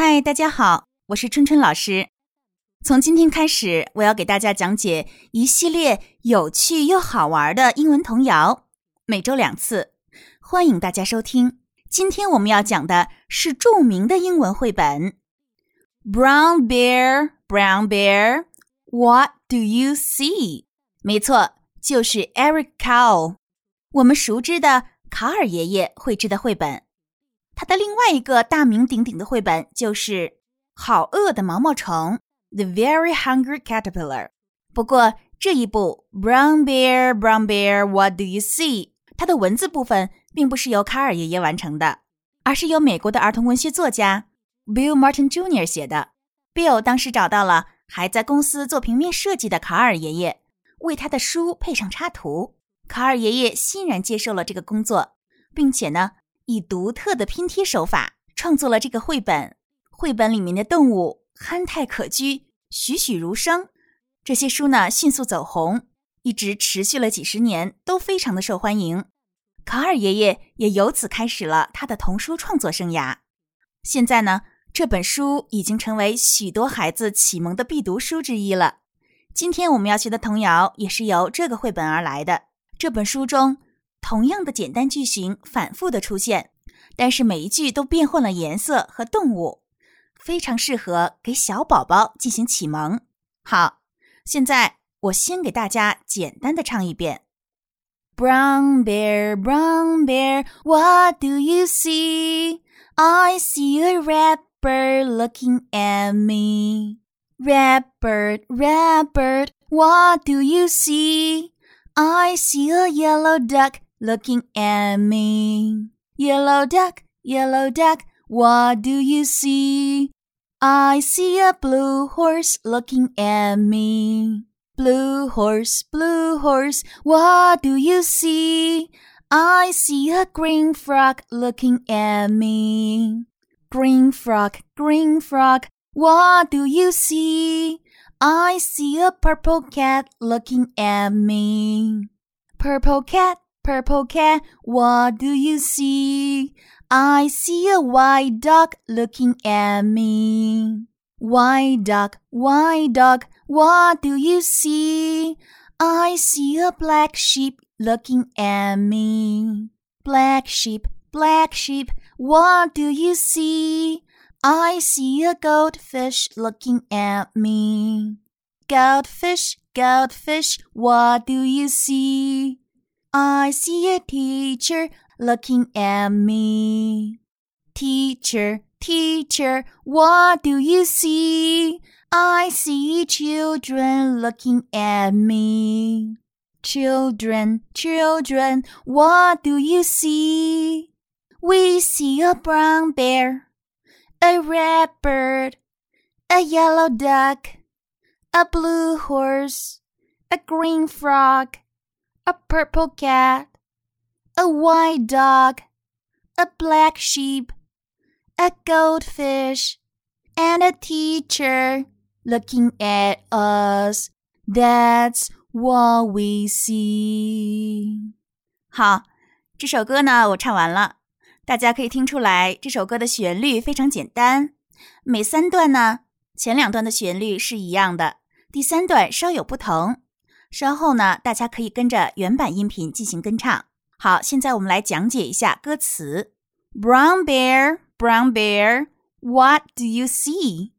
嗨，大家好，我是春春老师。从今天开始，我要给大家讲解一系列有趣又好玩的英文童谣，每周两次，欢迎大家收听。今天我们要讲的是著名的英文绘本《Brown Bear, Brown Bear, What Do You See》。没错，就是 Eric Carle，我们熟知的卡尔爷爷绘制的绘本。他的另外一个大名鼎鼎的绘本就是《好饿的毛毛虫》（The Very Hungry Caterpillar）。不过这一部《Brown Bear, Brown Bear, What Do You See》它的文字部分并不是由卡尔爷爷完成的，而是由美国的儿童文学作家 Bill Martin Jr. 写的。Bill 当时找到了还在公司做平面设计的卡尔爷爷，为他的书配上插图。卡尔爷爷欣然接受了这个工作，并且呢。以独特的拼贴手法创作了这个绘本。绘本里面的动物憨态可掬，栩栩如生。这些书呢迅速走红，一直持续了几十年，都非常的受欢迎。卡尔爷爷也由此开始了他的童书创作生涯。现在呢，这本书已经成为许多孩子启蒙的必读书之一了。今天我们要学的童谣也是由这个绘本而来的。这本书中。同样的简单句型反复的出现，但是每一句都变换了颜色和动物，非常适合给小宝宝进行启蒙。好，现在我先给大家简单的唱一遍：Brown bear, brown bear, what do you see? I see a red bird looking at me. Red bird, red bird, what do you see? I see a yellow duck looking at me. Yellow duck, yellow duck, what do you see? I see a blue horse looking at me. Blue horse, blue horse, what do you see? I see a green frog looking at me. Green frog, green frog, what do you see? I see a purple cat looking at me. Purple cat, Purple cat, what do you see? I see a white dog looking at me. White dog, white dog, what do you see? I see a black sheep looking at me. Black sheep, black sheep, what do you see? I see a goldfish looking at me. Goldfish, goldfish, what do you see? I see a teacher looking at me. Teacher, teacher, what do you see? I see children looking at me. Children, children, what do you see? We see a brown bear, a red bird, a yellow duck, a blue horse, a green frog a purple cat, a white dog, a black sheep, a goldfish, and a teacher looking at us. That's what we see. 好，这首歌呢，我唱完了。大家可以听出来，这首歌的旋律非常简单。每三段呢，前两段的旋律是一样的，第三段稍有不同。 稍后呢，大家可以跟着原版音频进行跟唱。好，现在我们来讲解一下歌词：Brown bear, brown bear, what do you see?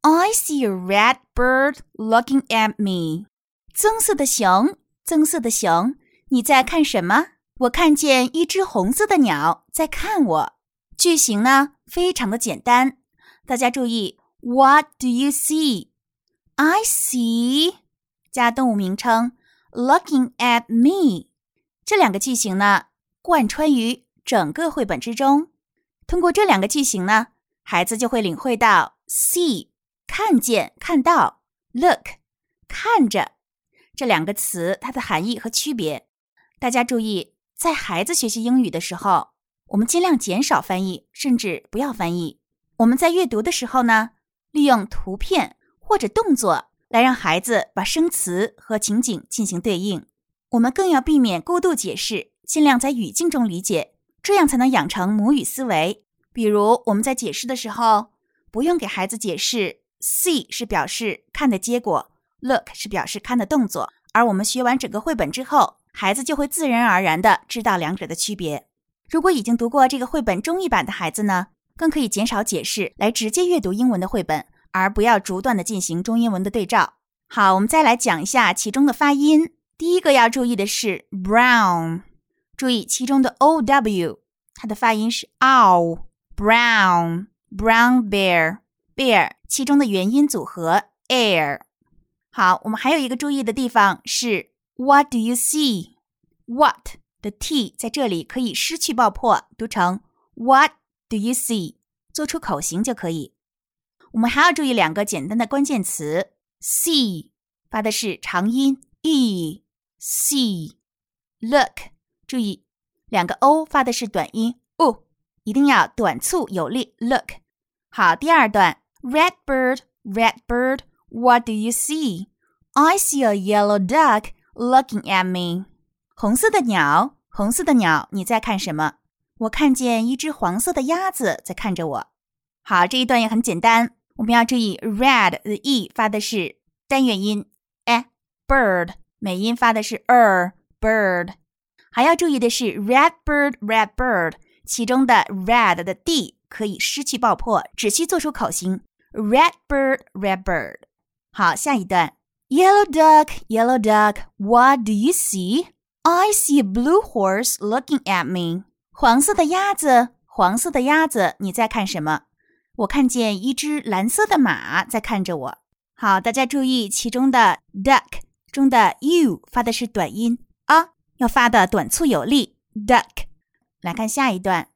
I see a red bird looking at me. 棕色的熊，棕色的熊，你在看什么？我看见一只红色的鸟在看我。句型呢，非常的简单。大家注意，What do you see? I see. 加动物名称，looking at me，这两个句型呢，贯穿于整个绘本之中。通过这两个句型呢，孩子就会领会到 see 看见、看到，look 看着这两个词它的含义和区别。大家注意，在孩子学习英语的时候，我们尽量减少翻译，甚至不要翻译。我们在阅读的时候呢，利用图片或者动作。来让孩子把生词和情景进行对应，我们更要避免过度解释，尽量在语境中理解，这样才能养成母语思维。比如我们在解释的时候，不用给孩子解释，see 是表示看的结果，look 是表示看的动作。而我们学完整个绘本之后，孩子就会自然而然的知道两者的区别。如果已经读过这个绘本中译版的孩子呢，更可以减少解释，来直接阅读英文的绘本，而不要逐段的进行中英文的对照。好，我们再来讲一下其中的发音。第一个要注意的是 brown，注意其中的 o w，它的发音是 ow brown brown bear bear，其中的元音组合 air。好，我们还有一个注意的地方是 what do you see？what 的 t 在这里可以失去爆破，读成 what do you see？做出口型就可以。我们还要注意两个简单的关键词，see 发的是长音 e。See, look，注意，两个 o 发的是短音 o，一定要短促有力。Look，好，第二段，Red bird, red bird, what do you see? I see a yellow duck looking at me。红色的鸟，红色的鸟，你在看什么？我看见一只黄色的鸭子在看着我。好，这一段也很简单，我们要注意，red 的 e 发的是单元音 a bird。美音发的是 er bird，还要注意的是 red bird red bird，其中的 red 的 d 可以失去爆破，只需做出口型 red bird red bird。好，下一段 yellow duck yellow duck，what do you see？I see a blue horse looking at me。黄色的鸭子，黄色的鸭子，你在看什么？ 我看见一只蓝色的马在看着我。好，大家注意其中的 duck。中的 u 发的是短音啊，要发的短促有力。duck，来看下一段。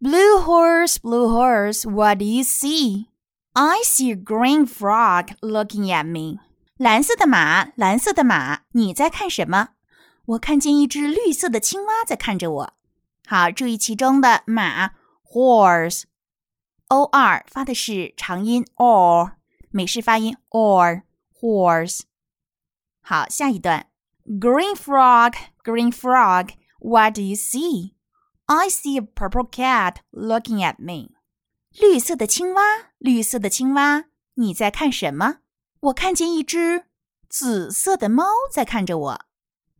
Blue horse, blue horse, what do you see? I see a green frog looking at me. 蓝色的马，蓝色的马，你在看什么？我看见一只绿色的青蛙在看着我。好，注意其中的马 horse O R 发的是长音 or，美式发音 or horse。好，下一段，Green frog, green frog, what do you see? I see a purple cat looking at me. 绿色的青蛙，绿色的青蛙，你在看什么？我看见一只紫色的猫在看着我。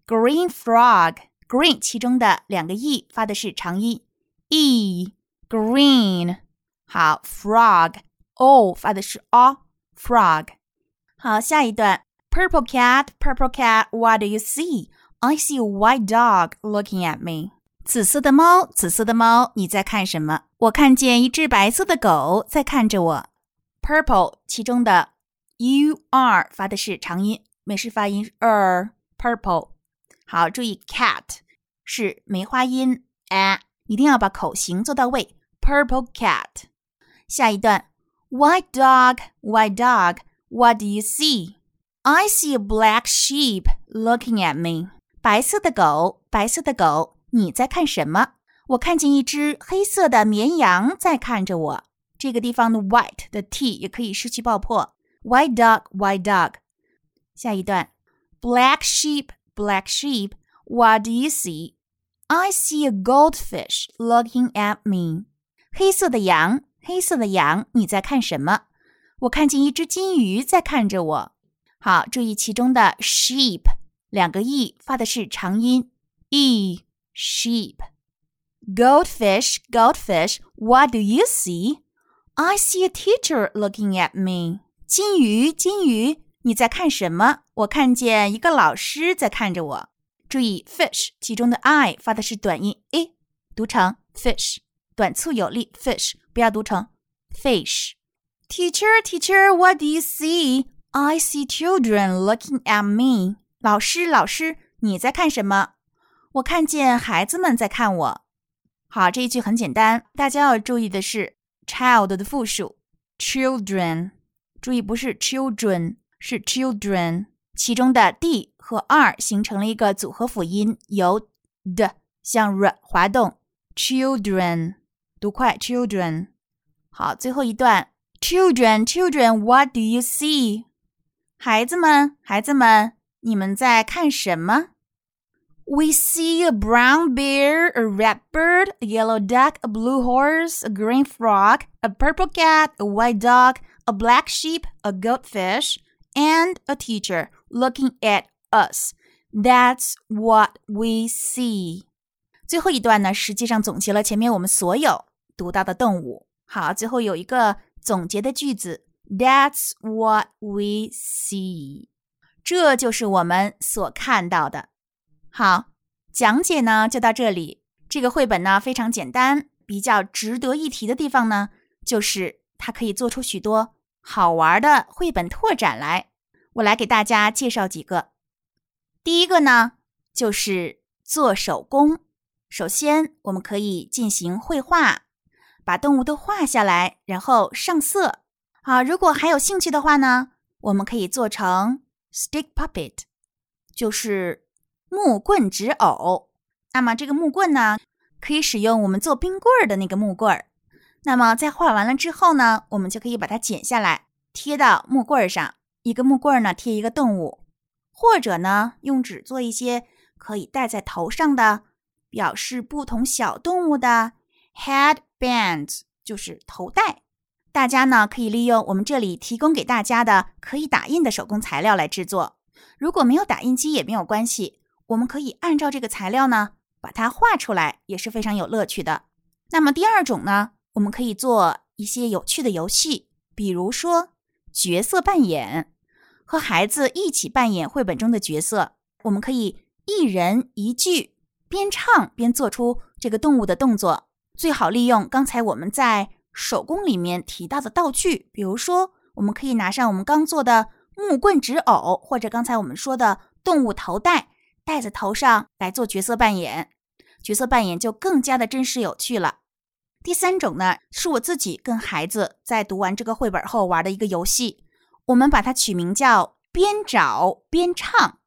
Green frog, green 其中的两个 e 发的是长音 e green。好，frog o 发的是 o frog。好，下一段。Purple cat, purple cat, what do you see? I see a white dog looking at me. 紫色的猫，紫色的猫，你在看什么？我看见一只白色的狗在看着我。Purple 其中的 u r 发的是长音，美式发音 er purple。好，注意 cat 是梅花音 a，一定要把口型做到位。Purple cat。 下一段，White dog, white dog, what do you see? I see a black sheep looking at me. 白色的狗，白色的狗，你在看什么？我看见一只黑色的绵羊在看着我。这个地方的 white 的 t 也可以失去爆破。White dog, white dog。下一段，Black sheep, black sheep. What do you see? I see a goldfish looking at me. 黑色的羊， 黑色的羊，你在看什么？我看见一只金鱼在看着我。好，注意其中的 sheep 两个 e 发的是长音 e sheep。Goldfish, goldfish, what do you see? I see a teacher looking at me. 金鱼，金鱼，你在看什么？我看见一个老师在看着我。注意 fish 其中的 i 发的是短音 e，读成 fish，短促有力 fish，不要读成 fish。Teacher, teacher, what do you see? I see children looking at me。老师，老师，你在看什么？我看见孩子们在看我。好，这一句很简单，大家要注意的是 child 的复数 children。注意不是 children，是 children。其中的 d 和 r 形成了一个组合辅音，由 d 向 r 滑动。children，读快 children。好，最后一段 children children what do you see？孩子们，孩子们，你们在看什么 We see a brown bear, a red bird, a yellow duck, a blue horse, a green frog, a purple cat, a white dog, a black sheep, a goldfish, and a teacher looking at us. That's what we see. 最后一段呢，实际上总结了前面我们所有 读到的动物。好，最后有一个总结的句子：That's what we see。这就是我们所看到的。好，讲解呢就到这里。这个绘本呢非常简单，比较值得一提的地方呢，就是它可以做出许多好玩的绘本拓展来。我来给大家介绍几个。第一个呢，就是做手工。首先，我们可以进行绘画，把动物都画下来，然后上色。好，如果还有兴趣的话呢，我们可以做成 stick puppet，就是木棍纸偶。那么这个木棍呢，可以使用我们做冰棍儿的那个木棍儿。那么在画完了之后呢，我们就可以把它剪下来，贴到木棍儿上。一个木棍儿呢，贴一个动物，或者呢，用纸做一些可以戴在头上的。表示不同小动物的 headbands 就是头带。大家呢可以利用我们这里提供给大家的可以打印的手工材料来制作。如果没有打印机也没有关系，我们可以按照这个材料呢把它画出来，也是非常有乐趣的。那么第二种呢，我们可以做一些有趣的游戏，比如说角色扮演，和孩子一起扮演绘本中的角色。我们可以一人一句。边唱边做出这个动物的动作，最好利用刚才我们在手工里面提到的道具，比如说，我们可以拿上我们刚做的木棍纸偶，或者刚才我们说的动物头带，戴在头上来做角色扮演，角色扮演就更加的真实有趣了。第三种呢，是我自己跟孩子在读完这个绘本后玩的一个游戏，我们把它取名叫边找边唱。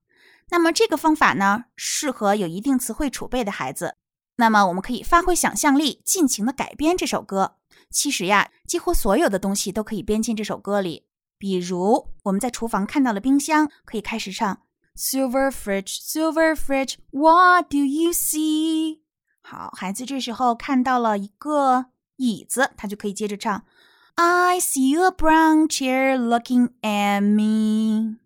那么这个方法呢，适合有一定词汇储备的孩子。那么我们可以发挥想象力，尽情的改编这首歌。其实呀，几乎所有的东西都可以编进这首歌里。比如我们在厨房看到了冰箱，可以开始唱 Silver fridge, silver fridge, what do you see？好，孩子这时候看到了一个椅子，他就可以接着唱 I see a brown chair looking at me。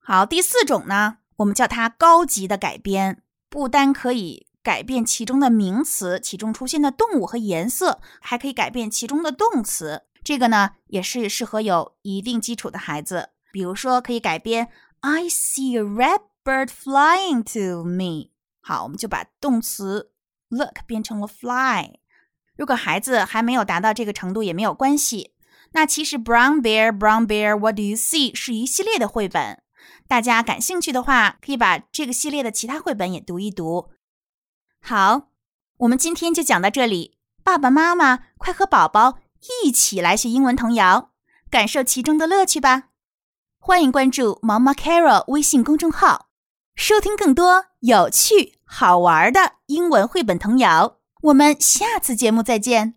好，第四种呢？我们叫它高级的改编，不单可以改变其中的名词，其中出现的动物和颜色，还可以改变其中的动词。这个呢，也是适合有一定基础的孩子。比如说，可以改编 I see a red bird flying to me。好，我们就把动词 look 变成了 fly。如果孩子还没有达到这个程度，也没有关系。那其实 Brown Bear, Brown Bear, What do you see 是一系列的绘本。大家感兴趣的话，可以把这个系列的其他绘本也读一读。好，我们今天就讲到这里。爸爸妈妈，快和宝宝一起来学英文童谣，感受其中的乐趣吧！欢迎关注“毛毛 Carol” 微信公众号，收听更多有趣好玩的英文绘本童谣。我们下次节目再见。